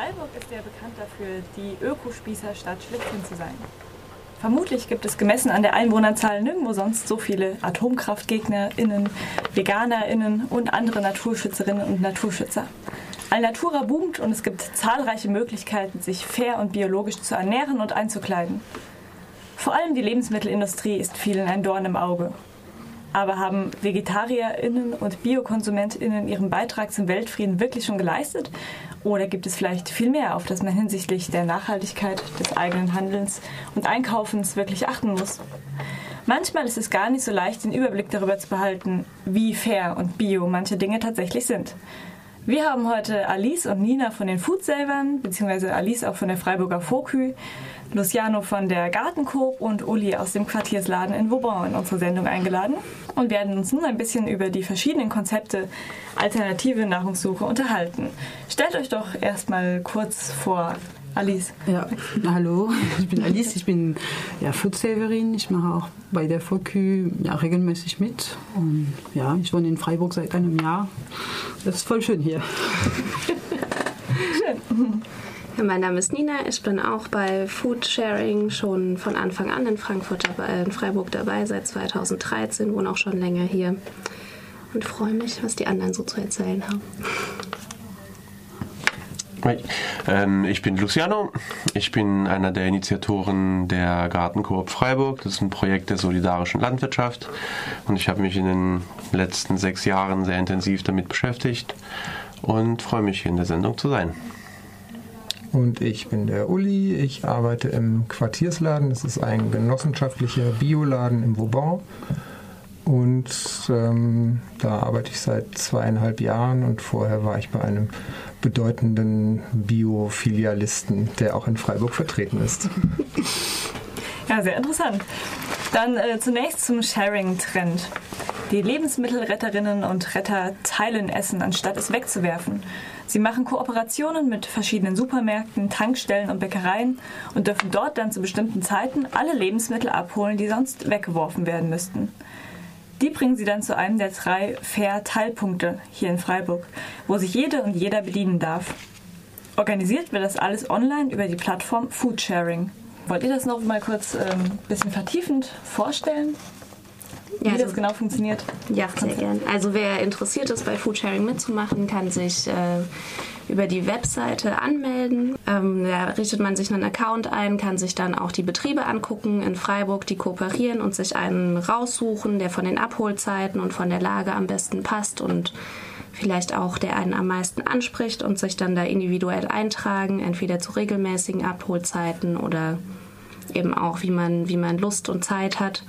Freiburg ist ja bekannt dafür, die Ökospießerstadt schlechthin zu sein. Vermutlich gibt es gemessen an der Einwohnerzahl nirgendwo sonst so viele AtomkraftgegnerInnen, VeganerInnen und andere Naturschützerinnen und Naturschützer. Alnatura boomt und es gibt zahlreiche Möglichkeiten, sich fair und biologisch zu ernähren und einzukleiden. Vor allem die Lebensmittelindustrie ist vielen ein Dorn im Auge. Aber haben VegetarierInnen und BiokonsumentInnen ihren Beitrag zum Weltfrieden wirklich schon geleistet? Oder gibt es vielleicht viel mehr, auf das man hinsichtlich der Nachhaltigkeit des eigenen Handelns und Einkaufens wirklich achten muss? Manchmal ist es gar nicht so leicht, den Überblick darüber zu behalten, wie fair und bio manche Dinge tatsächlich sind. Wir haben heute Alice und Nina von den Foodsavern, beziehungsweise Alice auch von der Freiburger Fokü, Luciano von der Gartenkoop und Uli aus dem Quartiersladen in Vauban in unsere Sendung eingeladen und werden uns nun ein bisschen über die verschiedenen Konzepte alternative Nahrungssuche unterhalten. Stellt euch doch erstmal kurz vor, Alice. Ja, hallo, ich bin Alice, ich bin ja, Foodsaverin, ich mache auch bei der VQ ja, regelmäßig mit und ja, ich wohne in Freiburg seit einem Jahr. Das ist voll schön hier. schön. Mein Name ist Nina, ich bin auch bei Foodsharing schon von Anfang an in Frankfurt dabei, in Freiburg dabei, seit 2013, wohne auch schon länger hier und freue mich, was die anderen so zu erzählen haben. Ähm, ich bin Luciano. Ich bin einer der Initiatoren der Gartenkoop Freiburg. Das ist ein Projekt der solidarischen Landwirtschaft. Und ich habe mich in den letzten sechs Jahren sehr intensiv damit beschäftigt und freue mich, hier in der Sendung zu sein. Und ich bin der Uli. Ich arbeite im Quartiersladen. Das ist ein genossenschaftlicher Bioladen im Vauban. Und ähm, da arbeite ich seit zweieinhalb Jahren und vorher war ich bei einem bedeutenden Bio-Filialisten, der auch in Freiburg vertreten ist. Ja, sehr interessant. Dann äh, zunächst zum Sharing-Trend. Die Lebensmittelretterinnen und Retter teilen Essen, anstatt es wegzuwerfen. Sie machen Kooperationen mit verschiedenen Supermärkten, Tankstellen und Bäckereien und dürfen dort dann zu bestimmten Zeiten alle Lebensmittel abholen, die sonst weggeworfen werden müssten. Die bringen sie dann zu einem der drei Fair-Teilpunkte hier in Freiburg, wo sich jede und jeder bedienen darf. Organisiert wird das alles online über die Plattform Foodsharing. Wollt ihr das noch mal kurz ein ähm, bisschen vertiefend vorstellen? Wie ja, also, das genau funktioniert? Ja, sehr gern. Also wer interessiert ist, bei Foodsharing mitzumachen, kann sich äh, über die Webseite anmelden. Ähm, da richtet man sich einen Account ein, kann sich dann auch die Betriebe angucken in Freiburg, die kooperieren und sich einen raussuchen, der von den Abholzeiten und von der Lage am besten passt und vielleicht auch der einen am meisten anspricht und sich dann da individuell eintragen, entweder zu regelmäßigen Abholzeiten oder eben auch, wie man, wie man Lust und Zeit hat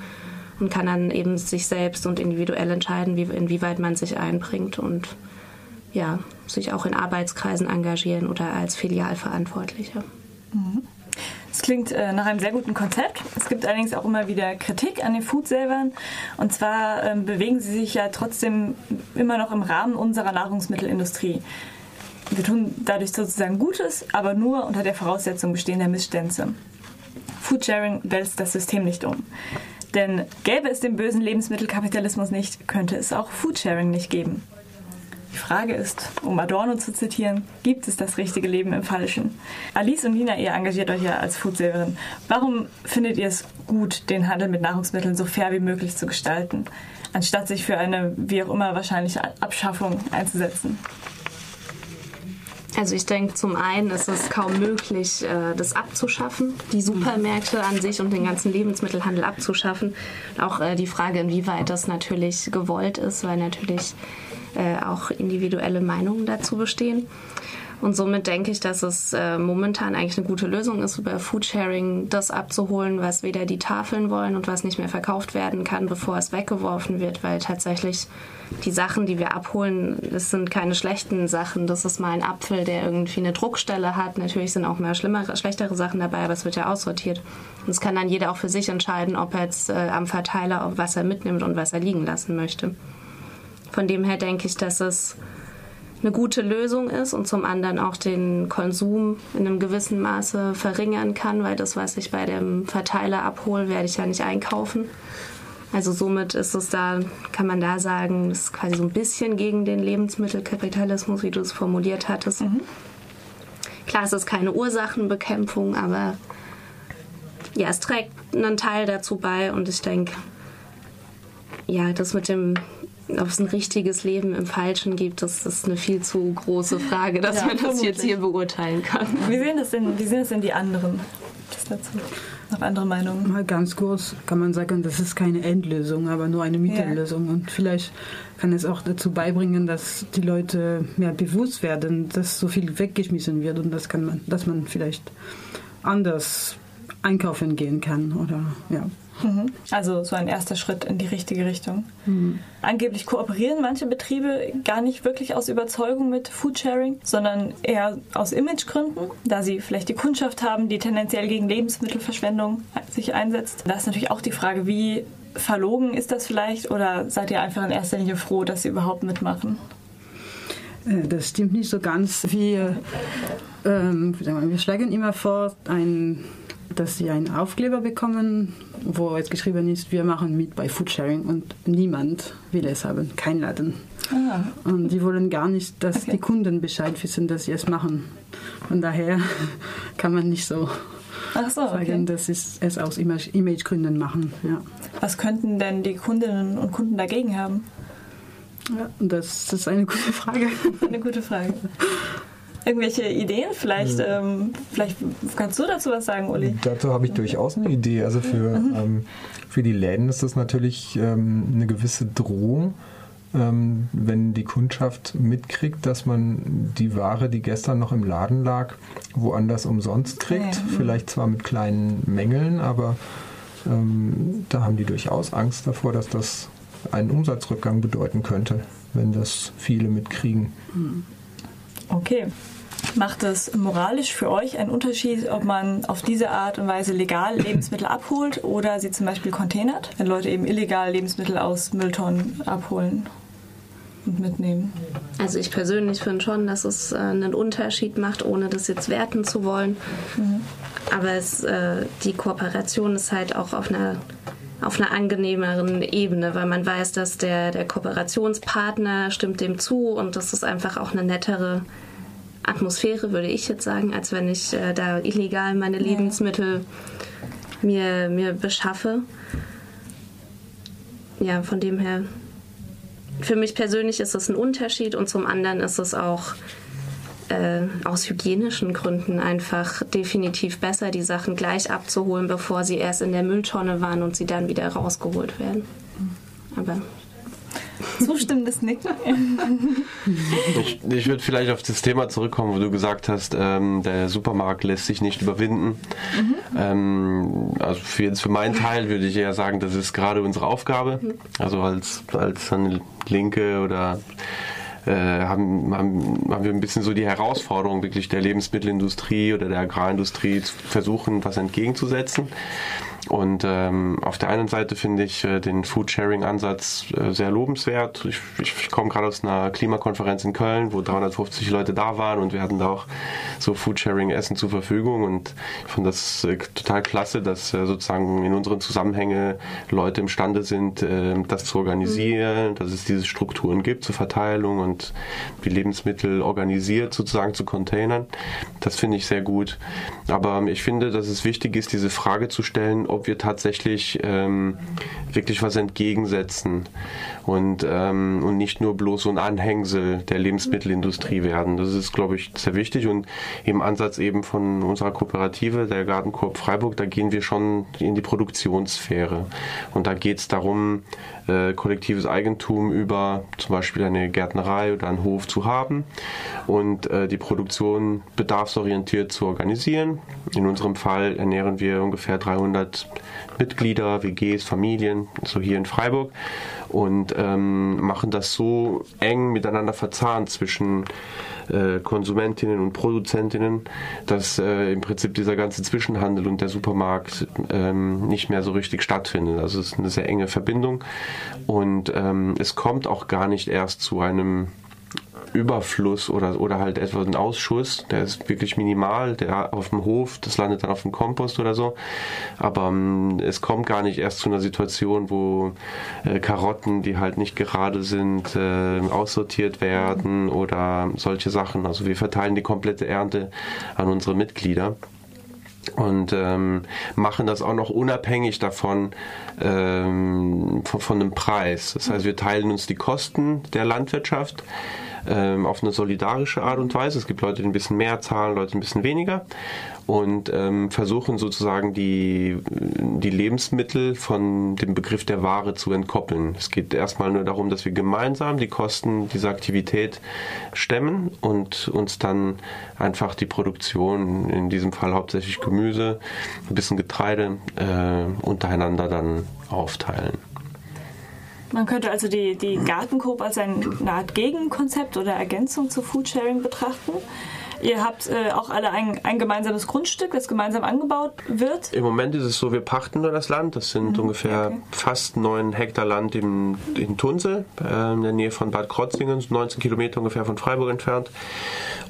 und kann dann eben sich selbst und individuell entscheiden, wie, inwieweit man sich einbringt und ja, sich auch in Arbeitskreisen engagieren oder als Filialverantwortliche. Das klingt äh, nach einem sehr guten Konzept. Es gibt allerdings auch immer wieder Kritik an den Foodselvern. Und zwar ähm, bewegen sie sich ja trotzdem immer noch im Rahmen unserer Nahrungsmittelindustrie. Wir tun dadurch sozusagen Gutes, aber nur unter der Voraussetzung bestehender Missstände. Foodsharing wälzt das System nicht um. Denn gäbe es den bösen Lebensmittelkapitalismus nicht, könnte es auch Foodsharing nicht geben. Die Frage ist, um Adorno zu zitieren, gibt es das richtige Leben im Falschen? Alice und Nina, ihr engagiert euch ja als Foodsaverin. Warum findet ihr es gut, den Handel mit Nahrungsmitteln so fair wie möglich zu gestalten, anstatt sich für eine wie auch immer wahrscheinliche Abschaffung einzusetzen? Also ich denke, zum einen ist es kaum möglich, äh, das abzuschaffen, die Supermärkte an sich und den ganzen Lebensmittelhandel abzuschaffen. Auch äh, die Frage, inwieweit das natürlich gewollt ist, weil natürlich äh, auch individuelle Meinungen dazu bestehen. Und somit denke ich, dass es äh, momentan eigentlich eine gute Lösung ist, über Foodsharing das abzuholen, was weder die Tafeln wollen und was nicht mehr verkauft werden kann, bevor es weggeworfen wird, weil tatsächlich die Sachen, die wir abholen, das sind keine schlechten Sachen. Das ist mal ein Apfel, der irgendwie eine Druckstelle hat. Natürlich sind auch mehr schlimmere, schlechtere Sachen dabei, aber es wird ja aussortiert. Und es kann dann jeder auch für sich entscheiden, ob er jetzt äh, am Verteiler was er mitnimmt und was er liegen lassen möchte. Von dem her denke ich, dass es eine gute Lösung ist und zum anderen auch den Konsum in einem gewissen Maße verringern kann, weil das, was ich bei dem Verteiler abhole, werde ich ja nicht einkaufen. Also somit ist es da, kann man da sagen, das ist quasi so ein bisschen gegen den Lebensmittelkapitalismus, wie du es formuliert hattest. Mhm. Klar, es ist keine Ursachenbekämpfung, aber ja, es trägt einen Teil dazu bei und ich denke, ja, das mit dem, ob es ein richtiges Leben im Falschen gibt, das ist eine viel zu große Frage, dass Ja, man das vermutlich. jetzt hier beurteilen kann. Wie sehen das denn, wie sehen das denn die anderen? Was dazu? Noch andere Meinungen? Mal ganz kurz kann man sagen, das ist keine Endlösung, aber nur eine Mittellösung. Und vielleicht kann es auch dazu beibringen, dass die Leute mehr bewusst werden, dass so viel weggeschmissen wird und das kann man, dass man vielleicht anders einkaufen gehen kann oder ja. Mhm. Also so ein erster Schritt in die richtige Richtung. Angeblich kooperieren manche Betriebe gar nicht wirklich aus Überzeugung mit Foodsharing, sondern eher aus Imagegründen, da sie vielleicht die Kundschaft haben, die tendenziell gegen Lebensmittelverschwendung sich einsetzt. Da ist natürlich auch die Frage, wie verlogen ist das vielleicht oder seid ihr einfach in erster Linie froh, dass sie überhaupt mitmachen? Äh, Das stimmt nicht so ganz. Wir, ähm, wir schlagen immer vor, ein, dass sie einen Aufkleber bekommen, wo jetzt geschrieben ist, wir machen mit bei Foodsharing und niemand will es haben, kein Laden. Ah, Und die wollen gar nicht, dass Okay. die Kunden Bescheid wissen, dass sie es machen. Von daher kann man nicht so so, sagen, okay. dass sie es aus Image- Imagegründen machen. Ja. Was könnten denn die Kundinnen und Kunden dagegen haben? Ja, das ist eine gute Frage. Eine gute Frage. Irgendwelche Ideen? Vielleicht, ähm, vielleicht kannst du dazu was sagen, Uli. Dazu habe ich durchaus eine Idee. Also für, ähm, für die Läden ist das natürlich ähm, eine gewisse Drohung, ähm, wenn die Kundschaft mitkriegt, dass man die Ware, die gestern noch im Laden lag, woanders umsonst kriegt. Ja, mhm. Vielleicht zwar mit kleinen Mängeln, aber ähm, da haben die durchaus Angst davor, dass das einen Umsatzrückgang bedeuten könnte, wenn das viele mitkriegen. Okay. Macht es moralisch für euch einen Unterschied, ob man auf diese Art und Weise legal Lebensmittel abholt oder sie zum Beispiel containert, wenn Leute eben illegal Lebensmittel aus Mülltonnen abholen und mitnehmen? Also ich persönlich finde schon, dass es äh, einen Unterschied macht, ohne das jetzt werten zu wollen. Aber es, äh, die Kooperation ist halt auch auf einer auf einer angenehmeren Ebene, weil man weiß, dass der, der Kooperationspartner stimmt dem zu und das ist einfach auch eine nettere Atmosphäre, würde ich jetzt sagen, als wenn ich äh, da illegal meine Lebensmittel mir, mir beschaffe. Ja, von dem her für mich persönlich ist es ein Unterschied und zum anderen ist es auch äh, aus hygienischen Gründen einfach definitiv besser, die Sachen gleich abzuholen, bevor sie erst in der Mülltonne waren und sie dann wieder rausgeholt werden. Aber Zustimmendes Nicken. Ich, ich würde vielleicht auf das Thema zurückkommen, wo du gesagt hast, ähm, der Supermarkt lässt sich nicht überwinden. Ähm, also für, jetzt für meinen Teil würde ich eher sagen, das ist gerade unsere Aufgabe. Also als, als eine Linke oder äh, haben, haben, haben wir ein bisschen so die Herausforderung, wirklich der Lebensmittelindustrie oder der Agrarindustrie zu versuchen, was entgegenzusetzen. Und ähm, auf der einen Seite finde ich äh, den Food-Sharing-Ansatz äh, sehr lobenswert. Ich, ich, ich komme gerade aus einer Klimakonferenz in Köln, wo 350 Leute da waren und wir hatten da auch so Food-Sharing-Essen zur Verfügung. Und ich finde das äh, total klasse, dass äh, sozusagen in unseren Zusammenhänge Leute imstande sind, äh, das zu organisieren, dass es diese Strukturen gibt zur Verteilung und wie Lebensmittel organisiert sozusagen zu containern. Das finde ich sehr gut. Aber ähm, ich finde, dass es wichtig ist, diese Frage zu stellen, ob wir tatsächlich ähm, wirklich was entgegensetzen und, ähm, und nicht nur bloß so ein Anhängsel der Lebensmittelindustrie werden. Das ist, glaube ich, sehr wichtig und im Ansatz eben von unserer Kooperative, der Gartenkorb Freiburg, da gehen wir schon in die Produktionssphäre und da geht es darum, äh, kollektives Eigentum über zum Beispiel eine Gärtnerei oder einen Hof zu haben und äh, die Produktion bedarfsorientiert zu organisieren. In unserem Fall ernähren wir ungefähr 300 Mitglieder, WGs, Familien, so hier in Freiburg und ähm, machen das so eng miteinander verzahnt zwischen äh, Konsumentinnen und Produzentinnen, dass äh, im Prinzip dieser ganze Zwischenhandel und der Supermarkt ähm, nicht mehr so richtig stattfindet. Also es ist eine sehr enge Verbindung und ähm, es kommt auch gar nicht erst zu einem Überfluss oder, oder halt etwa ein Ausschuss, der ist wirklich minimal, der auf dem Hof, das landet dann auf dem Kompost oder so. Aber ähm, es kommt gar nicht erst zu einer Situation, wo äh, Karotten, die halt nicht gerade sind, äh, aussortiert werden oder solche Sachen. Also wir verteilen die komplette Ernte an unsere Mitglieder und ähm, machen das auch noch unabhängig davon ähm, von, von dem Preis. Das heißt, wir teilen uns die Kosten der Landwirtschaft ähm, auf eine solidarische Art und Weise. Es gibt Leute, die ein bisschen mehr zahlen, Leute ein bisschen weniger und ähm, versuchen sozusagen die, die Lebensmittel von dem Begriff der Ware zu entkoppeln. Es geht erstmal nur darum, dass wir gemeinsam die Kosten dieser Aktivität stemmen und uns dann einfach die Produktion, in diesem Fall hauptsächlich Gemüse, ein bisschen Getreide, äh, untereinander dann aufteilen. Man könnte also die, die Gartencoop als eine Art Gegenkonzept oder Ergänzung zu Foodsharing betrachten. Ihr habt äh, auch alle ein, ein, gemeinsames Grundstück, das gemeinsam angebaut wird. Im Moment ist es so, wir pachten nur das Land. Das sind mhm, ungefähr okay. fast neun Hektar Land im, in Tunsel, äh, in der Nähe von Bad Krotzingen, 19 Kilometer ungefähr von Freiburg entfernt.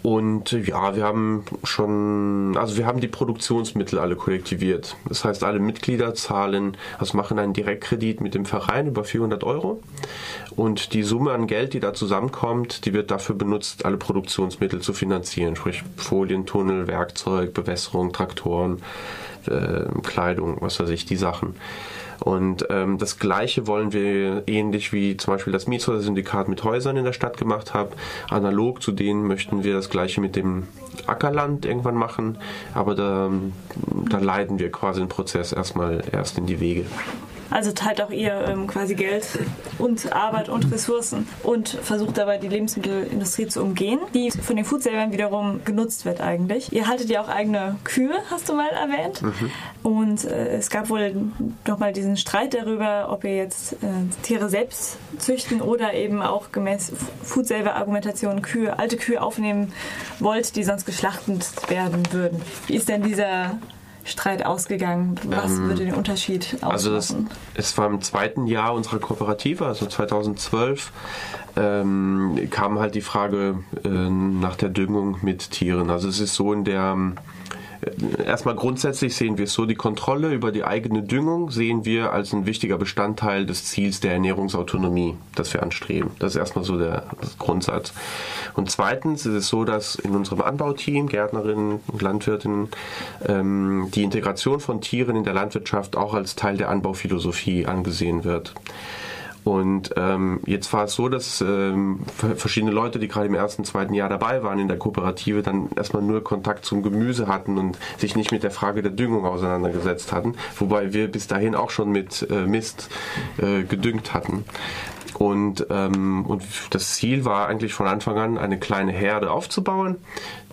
Und ja, wir haben schon, also wir haben die Produktionsmittel alle kollektiviert. Das heißt, alle Mitglieder zahlen, also machen einen Direktkredit mit dem Verein über 400 Euro. Und die Summe an Geld, die da zusammenkommt, die wird dafür benutzt, alle Produktionsmittel zu finanzieren. Sprich Folientunnel, Werkzeug, Bewässerung, Traktoren, äh, Kleidung, was weiß ich, die Sachen. Und ähm, das Gleiche wollen wir ähnlich wie zum Beispiel das Mietshäuser-Syndikat mit Häusern in der Stadt gemacht hat. Analog zu denen möchten wir das Gleiche mit dem Ackerland irgendwann machen. Aber da, da leiten wir quasi den Prozess erstmal erst in die Wege. Also teilt auch ihr ähm, quasi Geld und Arbeit und Ressourcen und versucht dabei die Lebensmittelindustrie zu umgehen, die von den Foodsailern wiederum genutzt wird eigentlich. Ihr haltet ja auch eigene Kühe, hast du mal erwähnt. Mhm. Und äh, es gab wohl nochmal diesen Streit darüber, ob ihr jetzt äh, Tiere selbst züchten oder eben auch gemäß Foodsaver-Argumentation Kühe, alte Kühe aufnehmen wollt, die sonst geschlachtet werden würden. Wie ist denn dieser Streit ausgegangen? Was ähm, würde den Unterschied ausmachen? Also das, es war im zweiten Jahr unserer Kooperative, also 2012, ähm, kam halt die Frage äh, nach der Düngung mit Tieren. Also es ist so in der erstmal grundsätzlich sehen wir es so, die Kontrolle über die eigene Düngung sehen wir als ein wichtiger Bestandteil des Ziels der Ernährungsautonomie, das wir anstreben. Das ist erstmal so der Grundsatz. Und zweitens ist es so, dass in unserem Anbauteam, Gärtnerinnen und Landwirtinnen, ähm, die Integration von Tieren in der Landwirtschaft auch als Teil der Anbauphilosophie angesehen wird. Und ähm, jetzt war es so, dass ähm, verschiedene Leute, die gerade im ersten, zweiten Jahr dabei waren in der Kooperative, dann erstmal nur Kontakt zum Gemüse hatten und sich nicht mit der Frage der Düngung auseinandergesetzt hatten, wobei wir bis dahin auch schon mit äh, Mist äh, gedüngt hatten. Und, ähm, und das Ziel war eigentlich von Anfang an, eine kleine Herde aufzubauen,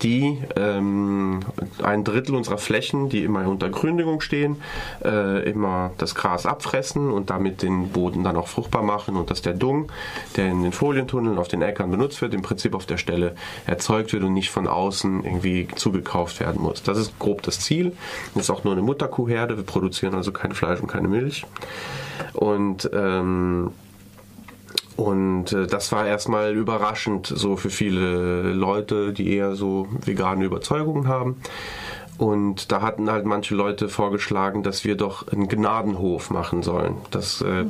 die ähm, ein Drittel unserer Flächen, die immer unter Gründüngung stehen, äh, immer das Gras abfressen und damit den Boden dann auch fruchtbar machen und dass der Dung, der in den Folientunneln auf den Äckern benutzt wird, im Prinzip auf der Stelle erzeugt wird und nicht von außen irgendwie zugekauft werden muss. Das ist grob das Ziel. Das ist auch nur eine Mutterkuhherde. Wir produzieren also kein Fleisch und keine Milch. Und ähm, und äh, das war erstmal überraschend so für viele Leute, die eher so vegane Überzeugungen haben. Und da hatten halt manche Leute vorgeschlagen, dass wir doch einen Gnadenhof machen sollen. Dass äh,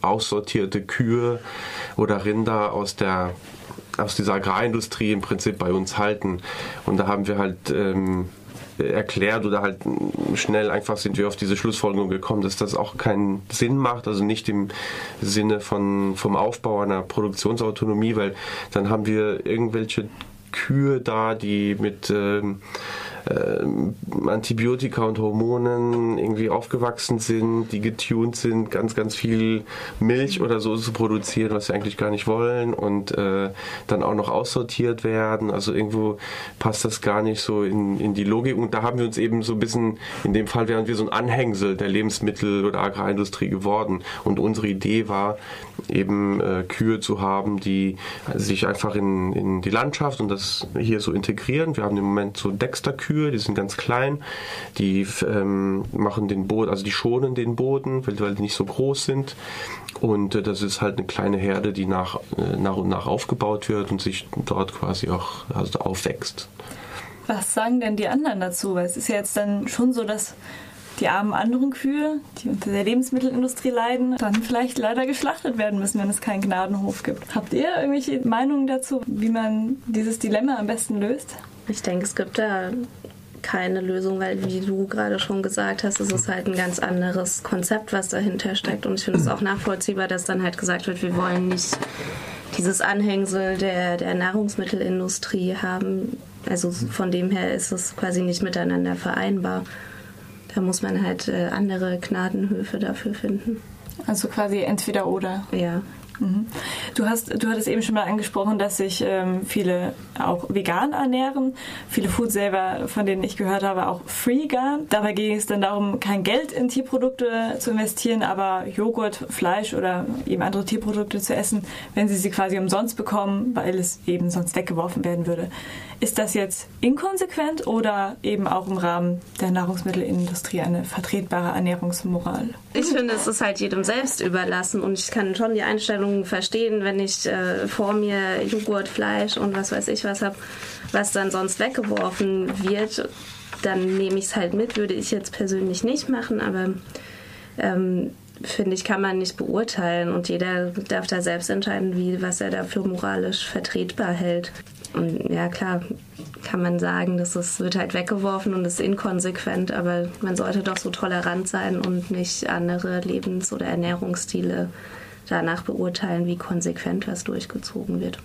aussortierte Kühe oder Rinder aus der aus dieser Agrarindustrie im Prinzip bei uns halten. Und da haben wir halt ähm, erklärt oder halt schnell einfach sind wir auf diese Schlussfolgerung gekommen, dass das auch keinen Sinn macht, also nicht im Sinne von, vom Aufbau einer Produktionsautonomie, weil dann haben wir irgendwelche Kühe da, die mit ähm, äh, Antibiotika und Hormonen irgendwie aufgewachsen sind, die getuned sind, ganz, ganz viel Milch oder so zu produzieren, was sie eigentlich gar nicht wollen und äh, dann auch noch aussortiert werden. Also irgendwo passt das gar nicht so in, in die Logik. Und da haben wir uns eben so ein bisschen, in dem Fall wären wir so ein Anhängsel der Lebensmittel- oder Agrarindustrie geworden. Und unsere Idee war eben äh, Kühe zu haben, die sich einfach in, in die Landschaft und das hier so integrieren. Wir haben im Moment so Dexter-Kühe Kühe, die sind ganz klein, die ähm, machen den Boden, also die schonen den Boden, weil, weil die nicht so groß sind. Und äh, das ist halt eine kleine Herde, die nach, äh, nach und nach aufgebaut wird und sich dort quasi auch also aufwächst. Was sagen denn die anderen dazu? Weil es ist ja jetzt dann schon so, dass die armen anderen Kühe, die unter der Lebensmittelindustrie leiden, dann vielleicht leider geschlachtet werden müssen, wenn es keinen Gnadenhof gibt. Habt ihr irgendwelche Meinungen dazu, wie man dieses Dilemma am besten löst? Ich denke, es gibt da keine Lösung, weil wie du gerade schon gesagt hast, es ist halt ein ganz anderes Konzept, was dahinter steckt. Und ich finde es auch nachvollziehbar, dass dann halt gesagt wird, wir wollen nicht dieses Anhängsel der, der Nahrungsmittelindustrie haben. Also von dem her ist es quasi nicht miteinander vereinbar. Da muss man halt äh, andere Gnadenhöfe dafür finden. Also quasi entweder oder. Ja. Mhm. Du, hast, du hattest eben schon mal angesprochen, dass sich ähm, viele auch vegan ernähren. Viele Food selber, von denen ich gehört habe, auch freegan. Dabei ging es dann darum, kein Geld in Tierprodukte zu investieren, aber Joghurt, Fleisch oder eben andere Tierprodukte zu essen, wenn sie sie quasi umsonst bekommen, weil es eben sonst weggeworfen werden würde. Ist das jetzt inkonsequent oder eben auch im Rahmen der Nahrungsmittelindustrie eine vertretbare Ernährungsmoral? Ich finde, es ist halt jedem selbst überlassen und ich kann schon die Einstellung verstehen, wenn ich äh, vor mir Joghurt, Fleisch und was weiß ich was habe, was dann sonst weggeworfen wird, dann nehme ich es halt mit, würde ich jetzt persönlich nicht machen, aber ähm, finde ich, kann man nicht beurteilen und jeder darf da selbst entscheiden, wie, was er dafür moralisch vertretbar hält. Und ja, klar, kann man sagen, dass es wird halt weggeworfen und ist inkonsequent, aber man sollte doch so tolerant sein und nicht andere Lebens- oder Ernährungsstile danach beurteilen, wie konsequent was durchgezogen wird.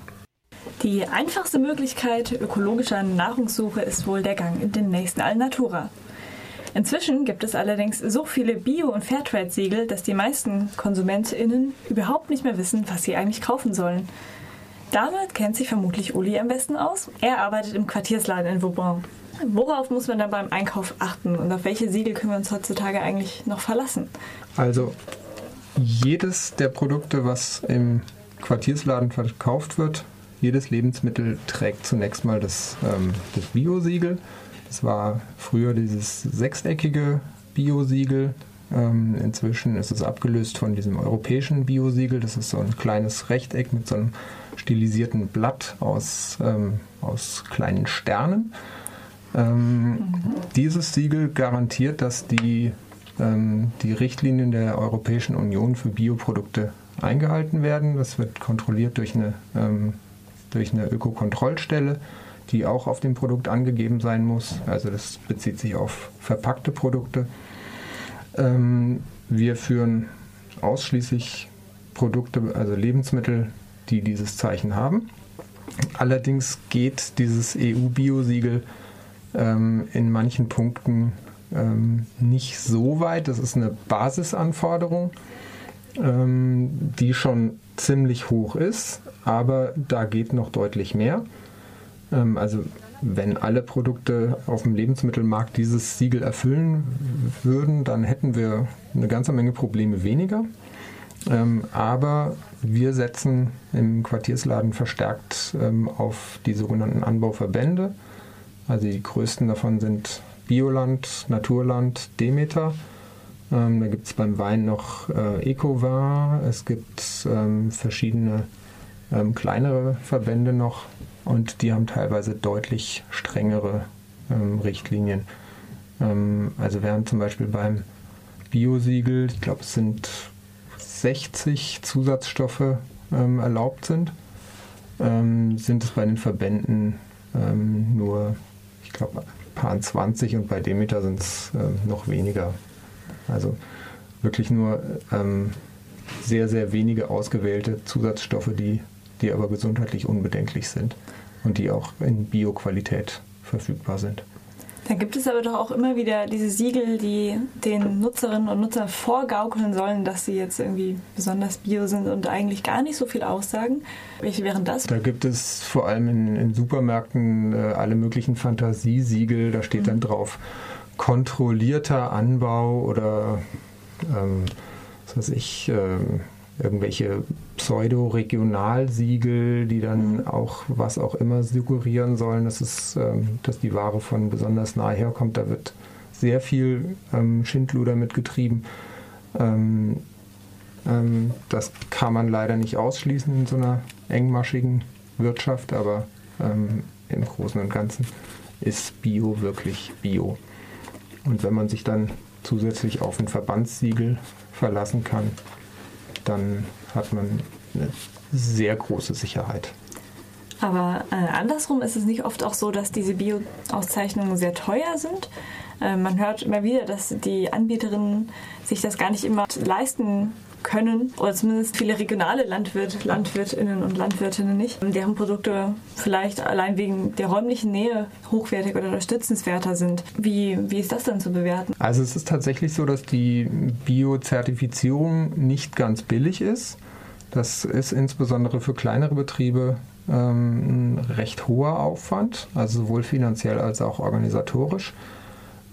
Die einfachste Möglichkeit ökologischer Nahrungssuche ist wohl der Gang in den nächsten Alnatura. Inzwischen gibt es allerdings so viele Bio- und Fairtrade-Siegel, dass die meisten KonsumentInnen überhaupt nicht mehr wissen, was sie eigentlich kaufen sollen. Damit kennt sich vermutlich Uli am besten aus. Er arbeitet im Quartiersladen in Vauban. Worauf muss man dann beim Einkauf achten und auf welche Siegel können wir uns heutzutage eigentlich noch verlassen? Also jedes der Produkte, was im Quartiersladen verkauft wird, jedes Lebensmittel trägt zunächst mal das, ähm, das Bio-Siegel. Das war früher dieses sechseckige Bio-Siegel. Ähm, inzwischen ist es abgelöst von diesem europäischen Bio-Siegel. Das ist so ein kleines Rechteck mit so einem stilisierten Blatt aus, ähm, aus kleinen Sternen. Ähm, mhm. Dieses Siegel garantiert, dass die, die Richtlinien der Europäischen Union für Bioprodukte eingehalten werden. Das wird kontrolliert durch eine, ähm, durch eine Ökokontrollstelle, die auch auf dem Produkt angegeben sein muss. Also das bezieht sich auf verpackte Produkte. Ähm, wir führen ausschließlich Produkte, also Lebensmittel, die dieses Zeichen haben. Allerdings geht dieses EU-Bio-Siegel ähm, in manchen Punkten ähm, nicht so weit. Das ist eine Basisanforderung, ähm, die schon ziemlich hoch ist, aber da geht noch deutlich mehr. Ähm, also wenn alle Produkte auf dem Lebensmittelmarkt dieses Siegel erfüllen würden, dann hätten wir eine ganze Menge Probleme weniger. Ähm, aber wir setzen im Quartiersladen verstärkt ähm, auf die sogenannten Anbauverbände. Also die größten davon sind Bioland, Naturland, Demeter. Ähm, da gibt es beim Wein noch äh, Ecovin. Es gibt ähm, verschiedene ähm, kleinere Verbände noch und die haben teilweise deutlich strengere ähm, Richtlinien. also während zum Beispiel beim Biosiegel, ich glaube es sind 60 Zusatzstoffe ähm, erlaubt sind, ähm, sind es bei den Verbänden ähm, nur, ich glaube, paar 20 und bei Demeter sind es ähm, noch weniger. Also wirklich nur ähm, sehr, sehr wenige ausgewählte Zusatzstoffe, die, die aber gesundheitlich unbedenklich sind und die auch in Bioqualität verfügbar sind. Dann gibt es aber doch auch immer wieder diese Siegel, die den Nutzerinnen und Nutzern vorgaukeln sollen, dass sie jetzt irgendwie besonders bio sind und eigentlich gar nicht so viel aussagen. Welche wären das? Da gibt es vor allem in, in Supermärkten äh, alle möglichen Fantasiesiegel. Da steht mhm. dann drauf kontrollierter Anbau oder ähm, was weiß ich, äh, irgendwelche Pseudo-Regionalsiegel, die dann mhm. auch was auch immer suggerieren sollen, dass, es, ähm, dass die Ware von besonders nahe herkommt. Da wird sehr viel ähm, Schindluder mitgetrieben. Ähm, das kann man leider nicht ausschließen in so einer engmaschigen Wirtschaft, aber im Großen und Ganzen ist Bio wirklich Bio. Und wenn man sich dann zusätzlich auf ein Verbandssiegel verlassen kann, dann hat man eine sehr große Sicherheit. Aber äh, andersrum ist es nicht oft auch so, dass diese Bio-Auszeichnungen sehr teuer sind. Äh, man hört immer wieder, dass die Anbieterinnen sich das gar nicht immer leisten können, oder zumindest viele regionale Landwirt, Landwirtinnen und Landwirtinnen nicht, deren Produkte vielleicht allein wegen der räumlichen Nähe hochwertig oder unterstützenswerter sind. Wie, wie ist das dann zu bewerten? Also es ist tatsächlich so, dass die Biozertifizierung nicht ganz billig ist. Das ist insbesondere für kleinere Betriebe ähm, ein recht hoher Aufwand, also sowohl finanziell als auch organisatorisch.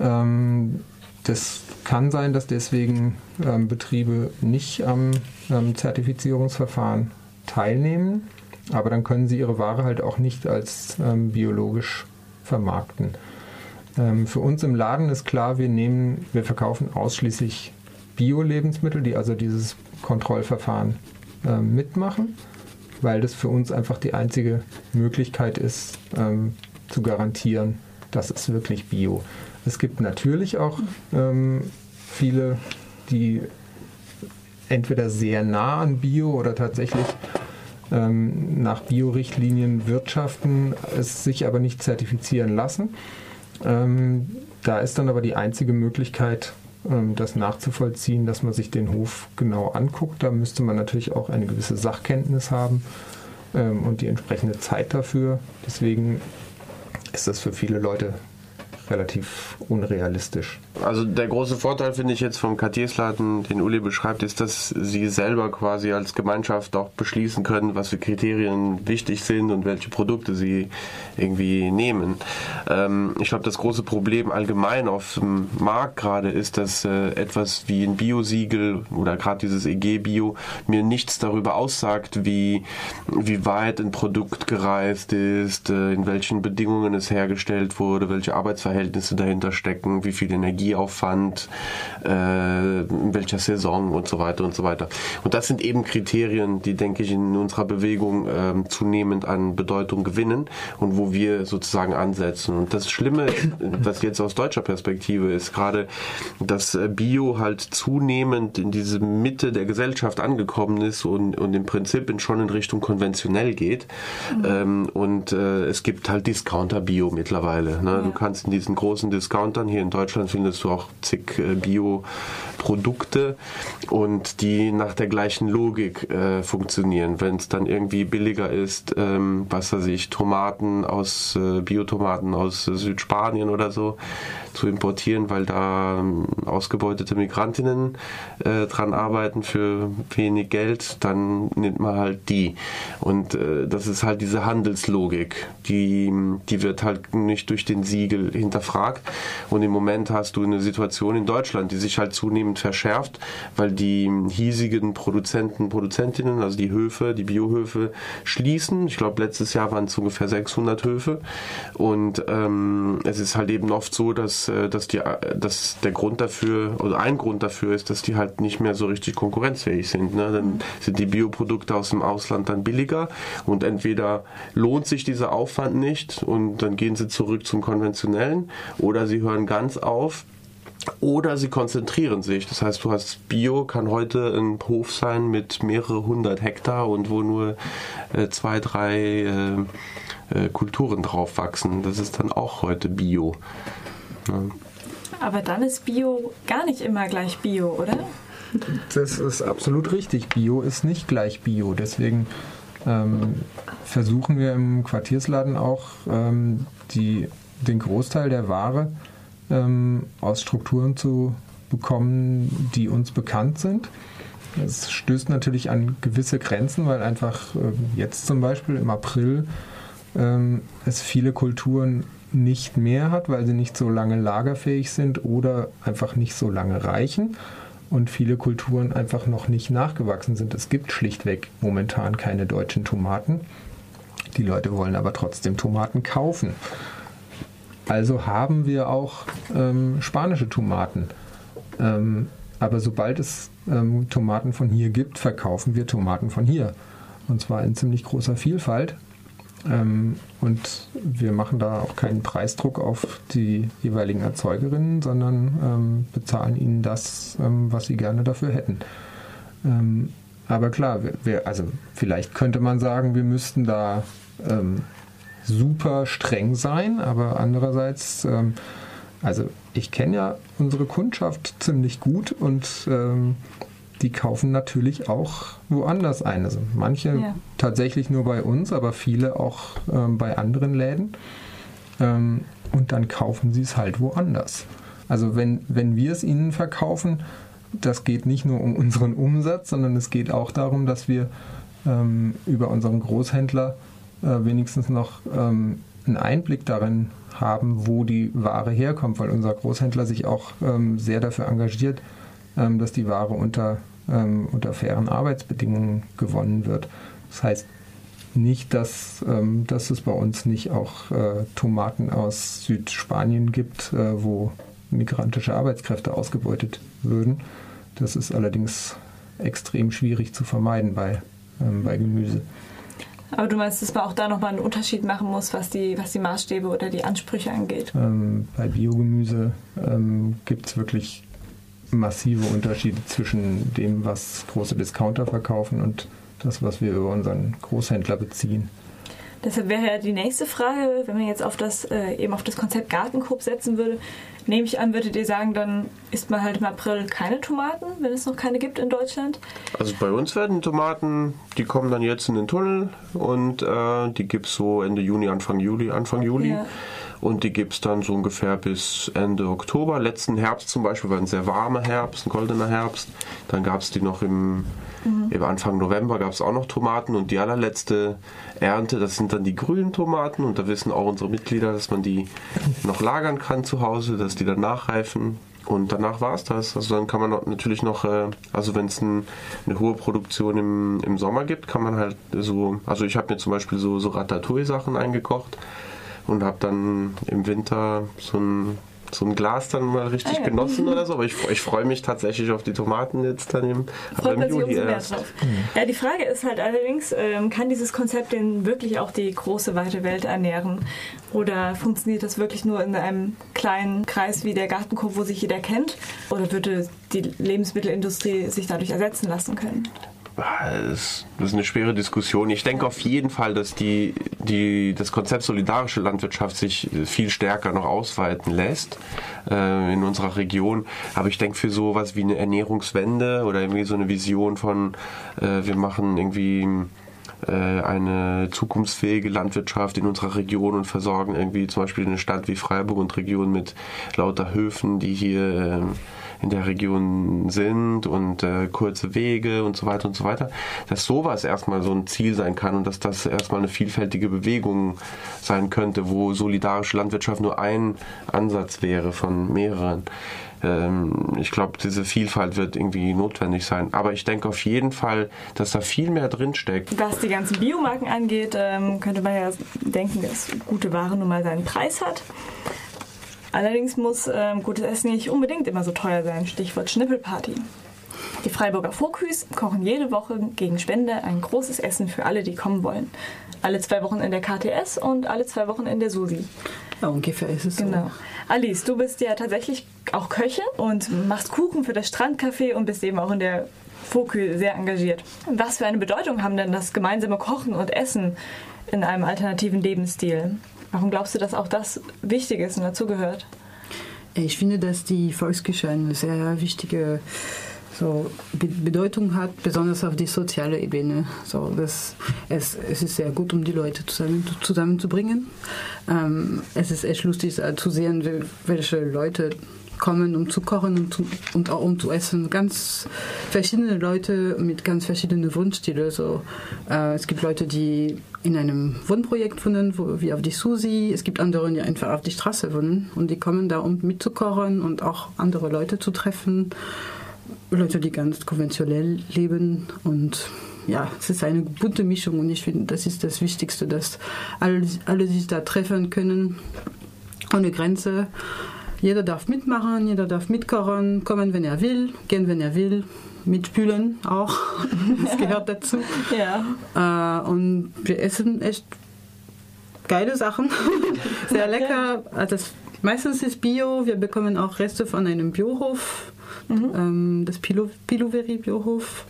Ähm, das kann sein, dass deswegen ähm, Betriebe nicht am ähm, Zertifizierungsverfahren teilnehmen, aber dann können sie ihre Ware halt auch nicht als ähm, biologisch vermarkten. Ähm, für uns im Laden ist klar, wir nehmen, wir verkaufen ausschließlich Bio-Lebensmittel, die also dieses Kontrollverfahren ähm, mitmachen, weil das für uns einfach die einzige Möglichkeit ist, ähm, zu garantieren, dass es wirklich Bio. Es gibt natürlich auch ähm, viele, die entweder sehr nah an Bio oder tatsächlich ähm, nach Bio-Richtlinien wirtschaften, es sich aber nicht zertifizieren lassen. Ähm, da ist dann aber die einzige Möglichkeit, ähm, das nachzuvollziehen, dass man sich den Hof genau anguckt. Da müsste man natürlich auch eine gewisse Sachkenntnis haben ähm, und die entsprechende Zeit dafür. Deswegen ist das für viele Leute relativ unrealistisch. Also der große Vorteil finde ich jetzt vom Kartiersladen, den Uli beschreibt, ist, dass sie selber quasi als Gemeinschaft auch beschließen können, was für Kriterien wichtig sind und welche Produkte sie irgendwie nehmen. Ähm, ich glaube, das große Problem allgemein auf dem Markt gerade ist, dass äh, etwas wie ein Biosiegel oder gerade dieses EG Bio mir nichts darüber aussagt, wie, wie weit ein Produkt gereist ist, äh, in welchen Bedingungen es hergestellt wurde, welche Arbeitsverhältnisse dahinter stecken, wie viel Energie Energieaufwand, äh, in welcher Saison und so weiter und so weiter. Und das sind eben Kriterien, die, denke ich, in unserer Bewegung äh, zunehmend an Bedeutung gewinnen und wo wir sozusagen ansetzen. Und das Schlimme, was jetzt aus deutscher Perspektive ist, gerade, dass äh, Bio halt zunehmend in diese Mitte der Gesellschaft angekommen ist und, und im Prinzip schon in Richtung konventionell geht. Mhm. Ähm, und äh, es gibt halt Discounter-Bio mittlerweile. Ne? Ja. Du kannst in diesen großen Discountern. Hier in Deutschland findest du auch zig äh, Bio-Produkte und die nach der gleichen Logik äh, funktionieren. Wenn es dann irgendwie billiger ist, ähm, was weiß ich, Tomaten aus, äh, Biotomaten aus äh, Südspanien oder so zu importieren, weil da ähm, ausgebeutete Migrantinnen äh, dran arbeiten für wenig Geld, dann nimmt man halt die. Und äh, das ist halt diese Handelslogik, die, die wird halt nicht durch den Siegel hinterfragt. Und im Moment hast du eine Situation in Deutschland, die sich halt zunehmend verschärft, weil die hiesigen Produzenten, Produzentinnen, also die Höfe, die Biohöfe schließen. Ich glaube, letztes Jahr waren es ungefähr 600 Höfe. Und ähm, es ist halt eben oft so, dass, äh, dass, die, dass der Grund dafür, oder ein Grund dafür ist, dass die halt nicht mehr so richtig konkurrenzfähig sind. Ne? Dann sind die Bioprodukte aus dem Ausland dann billiger und entweder lohnt sich dieser Aufwand nicht und dann gehen sie zurück zum konventionellen oder sie hören ganz auf oder sie konzentrieren sich. Das heißt, du hast Bio, kann heute ein Hof sein mit mehrere hundert Hektar und wo nur äh, zwei, drei äh, äh, Kulturen drauf wachsen. Das ist dann auch heute Bio. Ja. Aber dann ist Bio gar nicht immer gleich Bio, oder? Das ist absolut richtig. Bio ist nicht gleich Bio. Deswegen ähm, versuchen wir im Quartiersladen auch ähm, die, den Großteil der Ware ähm, aus Strukturen zu bekommen, die uns bekannt sind. Es stößt natürlich an gewisse Grenzen, weil einfach äh, jetzt zum Beispiel im April ähm, es viele Kulturen nicht mehr hat, weil sie nicht so lange lagerfähig sind oder einfach nicht so lange reichen. und viele Kulturen einfach noch nicht nachgewachsen sind. Es gibt schlichtweg momentan keine deutschen Tomaten. Die Leute wollen aber trotzdem Tomaten kaufen. Also haben wir auch ähm, spanische Tomaten. Ähm, aber sobald es ähm, Tomaten von hier gibt, verkaufen wir Tomaten von hier. Und zwar in ziemlich großer Vielfalt. Ähm, und wir machen da auch keinen Preisdruck auf die jeweiligen Erzeugerinnen, sondern ähm, bezahlen ihnen das, ähm, was sie gerne dafür hätten. Aber klar, wir, also vielleicht könnte man sagen, wir müssten da super streng sein, aber andererseits, ähm, also ich kenne ja unsere Kundschaft ziemlich gut und die kaufen natürlich auch woanders ein. Also manche ja. tatsächlich nur bei uns, aber viele auch ähm, bei anderen Läden. Ähm, und dann kaufen sie es halt woanders. Also wenn, wenn wir es ihnen verkaufen, das geht nicht nur um unseren Umsatz, sondern es geht auch darum, dass wir ähm, über unseren Großhändler äh, wenigstens noch ähm, einen Einblick darin haben, wo die Ware herkommt, weil unser Großhändler sich auch ähm, sehr dafür engagiert, ähm, dass die Ware unter ähm, unter fairen Arbeitsbedingungen gewonnen wird. Das heißt nicht, dass, ähm, dass es bei uns nicht auch äh, Tomaten aus Südspanien gibt, äh, wo migrantische Arbeitskräfte ausgebeutet würden. Das ist allerdings extrem schwierig zu vermeiden bei, ähm, bei Gemüse. Aber du meinst, dass man auch da nochmal einen Unterschied machen muss, was die, was die Maßstäbe oder die Ansprüche angeht? Ähm, bei Biogemüse ähm, gibt es wirklich massive Unterschiede zwischen dem, was große Discounter verkaufen und das, was wir über unseren Großhändler beziehen. Deshalb wäre ja die nächste Frage, wenn man jetzt auf das, äh, eben auf das Konzept Gartenkorb setzen würde, nehme ich an, würdet ihr sagen, dann isst man halt im April keine Tomaten, wenn es noch keine gibt in Deutschland? Also bei uns werden Tomaten, die kommen dann jetzt in den Tunnel und äh, die gibt es so Ende Juni, Anfang Juli, Anfang Juli. Ja. Und die gibt es dann so ungefähr bis Ende Oktober. Letzten Herbst zum Beispiel war ein sehr warmer Herbst, ein goldener Herbst. Dann gab es die noch im, mhm. im Anfang November gab es auch noch Tomaten. Und die allerletzte Ernte, das sind dann die grünen Tomaten. Und da wissen auch unsere Mitglieder, dass man die noch lagern kann zu Hause, dass die dann nachreifen. Und danach war es das. Also dann kann man natürlich noch, äh, also wenn es ein, eine hohe Produktion im, im Sommer gibt, kann man halt so, also ich habe mir zum Beispiel so, so Ratatouille-Sachen eingekocht und habe dann im Winter so ein, so ein Glas dann mal richtig ah, ja. genossen oder so. Aber ich, ich freue mich tatsächlich auf die Tomaten jetzt dann im, Freut im Juli erst. Drauf. Ja, die Frage ist halt allerdings, ähm, kann dieses Konzept denn wirklich auch die große weite Welt ernähren? Oder funktioniert das wirklich nur in einem kleinen Kreis wie der Gartenkorb, wo sich jeder kennt? Oder würde die Lebensmittelindustrie sich dadurch ersetzen lassen können? Das ist eine schwere Diskussion. Ich denke auf jeden Fall, dass die, die, das Konzept solidarische Landwirtschaft sich viel stärker noch ausweiten lässt äh, in unserer Region. Aber ich denke für sowas wie eine Ernährungswende oder irgendwie so eine Vision von, äh, wir machen irgendwie äh, eine zukunftsfähige Landwirtschaft in unserer Region und versorgen irgendwie zum Beispiel eine Stadt wie Freiburg und Region mit lauter Höfen, die hier ähm, in der Region sind und äh, kurze Wege und so weiter und so weiter, dass sowas erstmal so ein Ziel sein kann und dass das erstmal eine vielfältige Bewegung sein könnte, wo solidarische Landwirtschaft nur ein Ansatz wäre von mehreren ähm, ich glaube, diese Vielfalt wird irgendwie notwendig sein. Aber ich denke auf jeden Fall, dass da viel mehr drinsteckt. Was die ganzen Biomarken angeht, ähm, könnte man ja denken, dass gute Ware nun mal seinen Preis hat. Allerdings muss ähm, gutes Essen nicht unbedingt immer so teuer sein. Stichwort Schnippelparty. Die Freiburger Fokhüs kochen jede Woche gegen Spende ein großes Essen für alle, die kommen wollen. Alle zwei Wochen in der KTS und alle zwei Wochen in der Susi. Ja, ungefähr ist es genau. so. Alice, du bist ja tatsächlich auch Köchin und machst Kuchen für das Strandcafé und bist eben auch in der Fokü sehr engagiert. Was für eine Bedeutung haben denn das gemeinsame Kochen und Essen in einem alternativen Lebensstil? Warum glaubst du, dass auch das wichtig ist und dazugehört? Ich finde, dass die Volksküche eine sehr wichtige so Bedeutung hat, besonders auf die soziale Ebene. So, das, es, es ist sehr gut, um die Leute zusammen, zusammenzubringen. Ähm, es ist echt lustig zu sehen, welche Leute kommen, um zu kochen und, zu, und auch um zu essen. Ganz verschiedene Leute mit ganz verschiedenen Wunschstilen. So, äh, es gibt Leute, die in einem Wohnprojekt wohnen, wo, wie auf die Susi. Es gibt andere, die einfach auf die Straße wohnen und die kommen da, um mitzukochen und auch andere Leute zu treffen. Leute, die ganz konventionell leben und ja, es ist eine bunte Mischung und ich finde, das ist das Wichtigste, dass alle, alle sich da treffen können, ohne Grenze. Jeder darf mitmachen, jeder darf mitkochen, kommen, wenn er will, gehen, wenn er will, mitspülen auch. Das gehört dazu. Ja. Äh, und wir essen echt geile Sachen. Sehr lecker. Also das, meistens ist Bio. Wir bekommen auch Reste von einem Biohof. Ähm, das Pilo, Piloveri Biohof,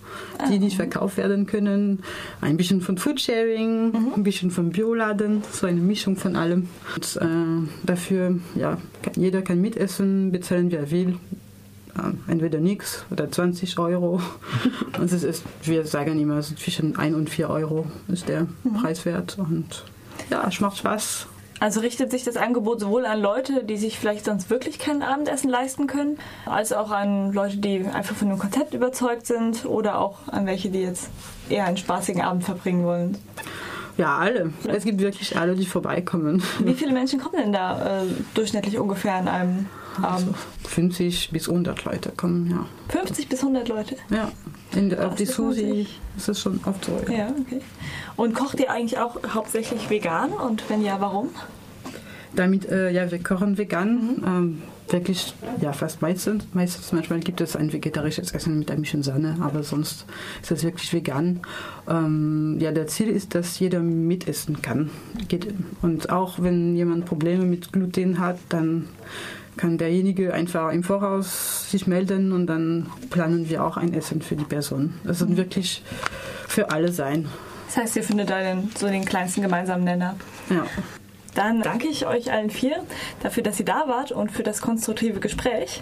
die nicht verkauft werden können. Ein bisschen von Foodsharing, ein bisschen von Bioladen, so eine Mischung von allem. Und, äh, dafür, ja, kann, jeder kann mitessen, bezahlen, wer will. Äh, entweder nichts oder 20 Euro. Und es ist, wir sagen immer, zwischen 1 und 4 Euro ist der Preiswert. Und ja, es macht Spaß. Also richtet sich das Angebot sowohl an Leute, die sich vielleicht sonst wirklich kein Abendessen leisten können, als auch an Leute, die einfach von dem Konzept überzeugt sind oder auch an welche, die jetzt eher einen spaßigen Abend verbringen wollen. Ja, alle. Es gibt wirklich alle, die vorbeikommen. Wie viele Menschen kommen denn da äh, durchschnittlich ungefähr an einem Abend? 50 bis 100 Leute kommen, ja. 50 bis 100 Leute? Ja, in auf die das Susi ist es schon oft so. Ja. Ja, okay. Und kocht ihr eigentlich auch hauptsächlich vegan? Und wenn ja, warum? Damit, äh, ja, wir kochen vegan. Ähm, wirklich, ja, fast meistens. Meistens, manchmal gibt es ein vegetarisches Essen mit ein bisschen Sahne, aber sonst ist das wirklich vegan. Ähm, ja, der Ziel ist, dass jeder mitessen kann. Und auch wenn jemand Probleme mit Gluten hat, dann kann derjenige einfach im Voraus sich melden und dann planen wir auch ein Essen für die Person. Das soll wirklich für alle sein. Das heißt, ihr findet da den, so den kleinsten gemeinsamen Nenner. Ja. Dann danke ich euch allen vier dafür, dass ihr da wart und für das konstruktive Gespräch.